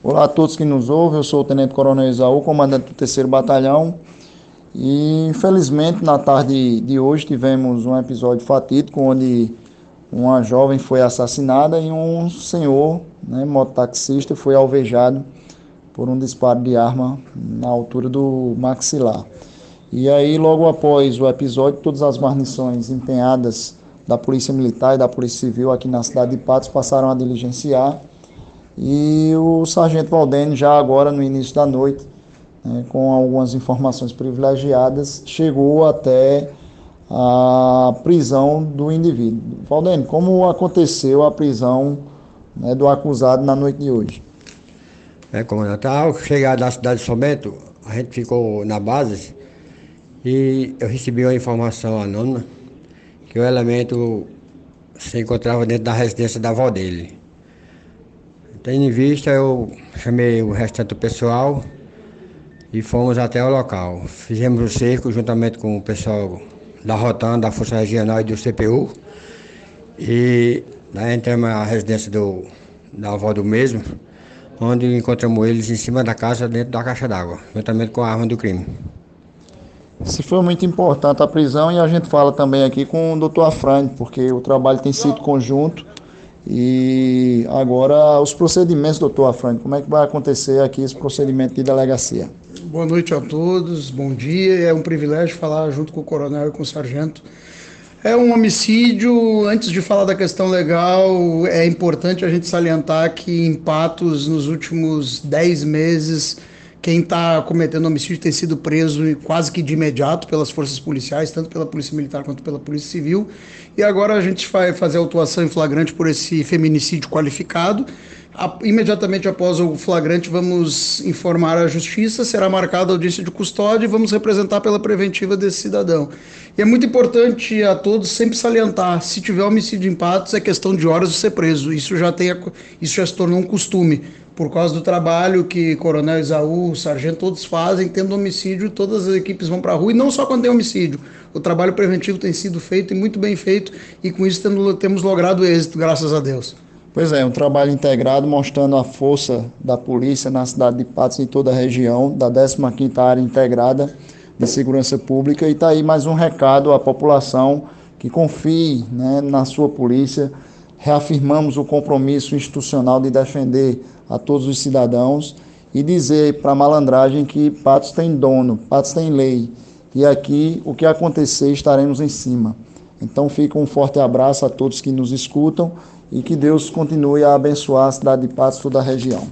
Olá a todos que nos ouvem, eu sou o Tenente Coronel Isaú, comandante do 3 Batalhão. E infelizmente na tarde de hoje tivemos um episódio fatídico onde uma jovem foi assassinada e um senhor, né, mototaxista, foi alvejado por um disparo de arma na altura do maxilar. E aí, logo após o episódio, todas as guarnições empenhadas da Polícia Militar e da Polícia Civil aqui na cidade de Patos passaram a diligenciar e o sargento Valdene, já agora no início da noite, né, com algumas informações privilegiadas, chegou até a prisão do indivíduo. Valdene, como aconteceu a prisão né, do acusado na noite de hoje? É, comandante, ao chegar da cidade de São Bento, a gente ficou na base e eu recebi uma informação anônima que o elemento se encontrava dentro da residência da avó dele. Tendo em vista, eu chamei o restante do pessoal e fomos até o local. Fizemos o cerco juntamente com o pessoal da Rotan, da Força Regional e do CPU. E daí entramos na residência do, da avó do mesmo, onde encontramos eles em cima da casa, dentro da caixa d'água, juntamente com a arma do crime. Se foi muito importante a prisão e a gente fala também aqui com o doutor Afrânio, porque o trabalho tem sido conjunto e agora, os procedimentos, doutor Afrânio, como é que vai acontecer aqui esse procedimento de delegacia? Boa noite a todos, bom dia. É um privilégio falar junto com o coronel e com o sargento. É um homicídio. Antes de falar da questão legal, é importante a gente salientar que em Patos, nos últimos 10 meses, quem está cometendo homicídio tem sido preso quase que de imediato pelas forças policiais, tanto pela Polícia Militar quanto pela Polícia Civil. E agora a gente vai fazer autuação em flagrante por esse feminicídio qualificado. Imediatamente após o flagrante, vamos informar a Justiça, será marcada a audiência de custódia e vamos representar pela preventiva desse cidadão. E é muito importante a todos sempre salientar: se tiver homicídio em Patos, é questão de horas de ser preso. Isso já, tem, isso já se tornou um costume por causa do trabalho que Coronel Isaú, Sargento, todos fazem, tendo homicídio, todas as equipes vão para a rua, e não só quando tem homicídio. O trabalho preventivo tem sido feito e muito bem feito, e com isso temos logrado êxito, graças a Deus. Pois é, um trabalho integrado mostrando a força da polícia na cidade de Patos e toda a região, da 15ª Área Integrada de Segurança Pública, e está aí mais um recado à população que confie né, na sua polícia, reafirmamos o compromisso institucional de defender a todos os cidadãos e dizer para a malandragem que Patos tem dono, Patos tem lei. E aqui o que acontecer estaremos em cima. Então fica um forte abraço a todos que nos escutam e que Deus continue a abençoar a cidade de Patos toda a região.